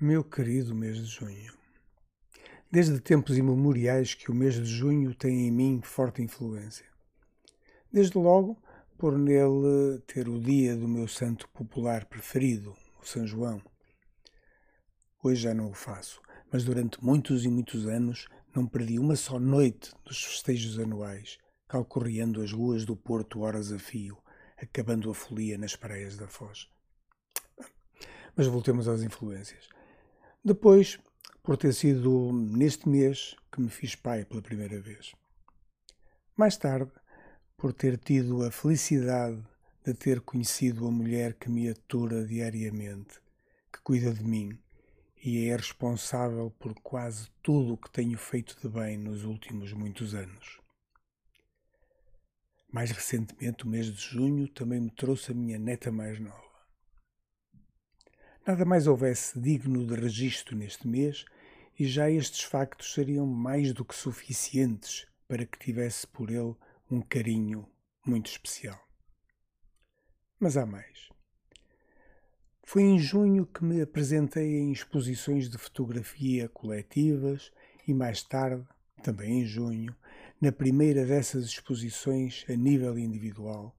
Meu querido mês de junho. Desde tempos imemoriais que o mês de junho tem em mim forte influência. Desde logo, por nele ter o dia do meu santo popular preferido, o São João. Hoje já não o faço, mas durante muitos e muitos anos não perdi uma só noite dos festejos anuais, calcorreando as ruas do Porto horas a fio, acabando a folia nas praias da Foz. Mas voltemos às influências. Depois, por ter sido neste mês que me fiz pai pela primeira vez. Mais tarde, por ter tido a felicidade de ter conhecido a mulher que me atura diariamente, que cuida de mim e é responsável por quase tudo o que tenho feito de bem nos últimos muitos anos. Mais recentemente, o mês de junho também me trouxe a minha neta mais nova. Nada mais houvesse digno de registro neste mês, e já estes factos seriam mais do que suficientes para que tivesse por ele um carinho muito especial. Mas há mais. Foi em junho que me apresentei em exposições de fotografia coletivas e mais tarde, também em junho, na primeira dessas exposições a nível individual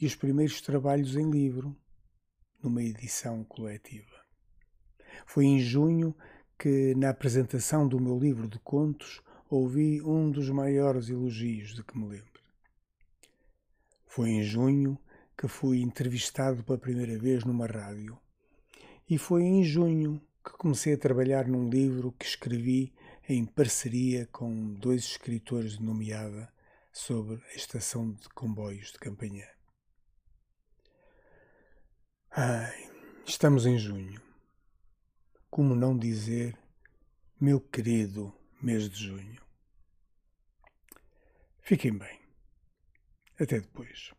e os primeiros trabalhos em livro, numa edição coletiva. Foi em junho que, na apresentação do meu livro de contos, ouvi um dos maiores elogios de que me lembro. Foi em junho que fui entrevistado pela primeira vez numa rádio. E foi em junho que comecei a trabalhar num livro que escrevi em parceria com dois escritores de nomeada sobre a estação de comboios de Campanhã. Ai, estamos em junho. Como não dizer, meu querido mês de junho? Fiquem bem. Até depois.